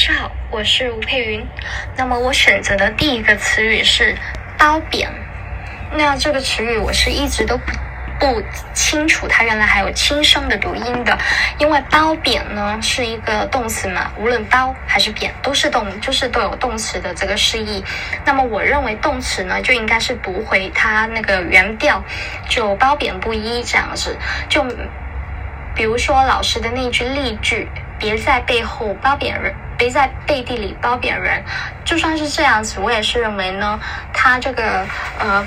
大家好，我是吴佩云。那么我选择的第一个词语是褒贬。那这个词语我是一直都不不清楚，它原来还有轻声的读音的。因为褒贬呢是一个动词嘛，无论褒还是贬都是动，就是都有动词的这个释义。那么我认为动词呢就应该是读回它那个原调，就褒贬不一这样子。就比如说老师的那句例句。别在背后褒贬人，别在背地里褒贬人。就算是这样子，我也是认为呢，他这个呃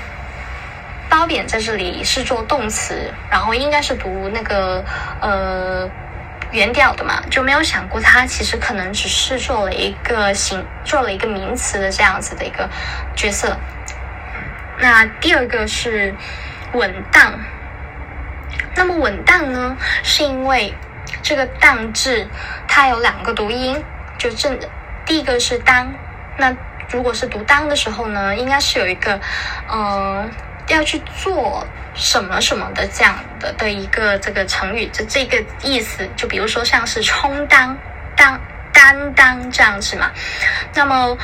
褒贬在这里是做动词，然后应该是读那个呃原调的嘛，就没有想过他其实可能只是做了一个形，做了一个名词的这样子的一个角色。那第二个是稳当，那么稳当呢，是因为。这个“当”字，它有两个读音，就正第一个是“当”，那如果是读“当”的时候呢，应该是有一个，嗯、呃，要去做什么什么的这样的的一个这个成语，就这个意思。就比如说像是充当、当、担当这样子嘛。那么，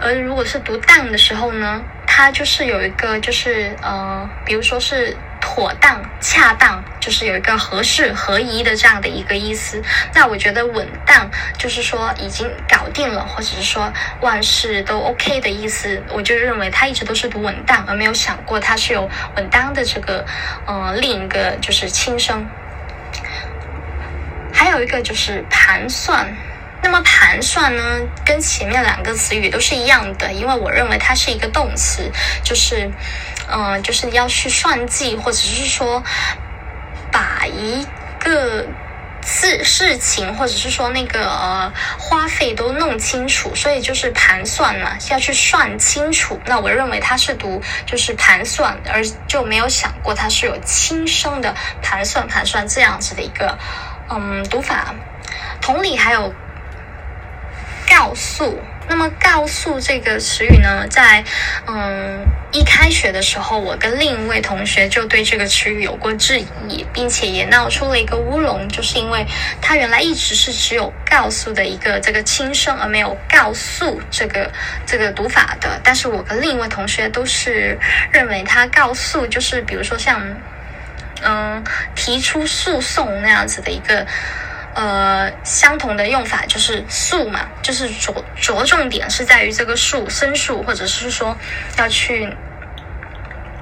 而如果是读“当”的时候呢，它就是有一个，就是呃，比如说是。妥当、恰当，就是有一个合适、合宜的这样的一个意思。那我觉得稳当就是说已经搞定了，或者是说万事都 OK 的意思。我就认为他一直都是读稳当，而没有想过他是有稳当的这个呃另一个就是轻声。还有一个就是盘算。那么盘算呢，跟前面两个词语都是一样的，因为我认为它是一个动词，就是。嗯、呃，就是要去算计，或者是说把一个事事情，或者是说那个呃花费都弄清楚，所以就是盘算嘛，要去算清楚。那我认为它是读就是盘算，而就没有想过它是有轻声的盘算盘算这样子的一个嗯读法。同理还有告诉。那么“告诉”这个词语呢，在嗯一开学的时候，我跟另一位同学就对这个词语有过质疑，并且也闹出了一个乌龙，就是因为它原来一直是只有“告诉”的一个这个轻声，而没有“告诉”这个这个读法的。但是我跟另一位同学都是认为它“告诉”就是比如说像嗯提出诉讼那样子的一个。呃，相同的用法就是诉嘛，就是着着重点是在于这个诉，申诉，或者是说要去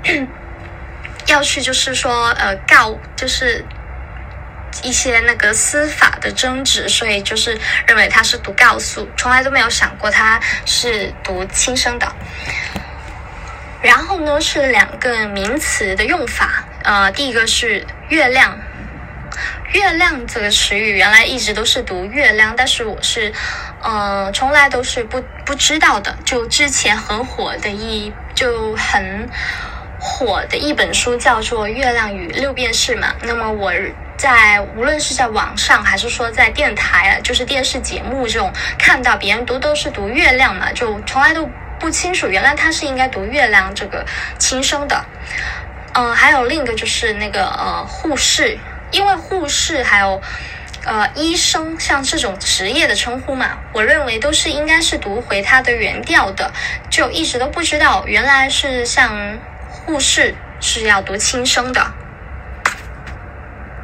要去，就是说呃告，就是一些那个司法的争执，所以就是认为他是读告诉，从来都没有想过他是读轻声的。然后呢，是两个名词的用法，呃，第一个是月亮。月亮这个词语原来一直都是读月亮，但是我是，呃，从来都是不不知道的。就之前很火的一就很火的一本书叫做《月亮与六便士》嘛。那么我在无论是在网上还是说在电台，就是电视节目这种看到别人读都是读月亮嘛，就从来都不清楚原来他是应该读月亮这个轻声的。嗯、还有另一个就是那个呃护士。因为护士还有，呃，医生像这种职业的称呼嘛，我认为都是应该是读回它的原调的，就一直都不知道原来是像护士是要读轻声的。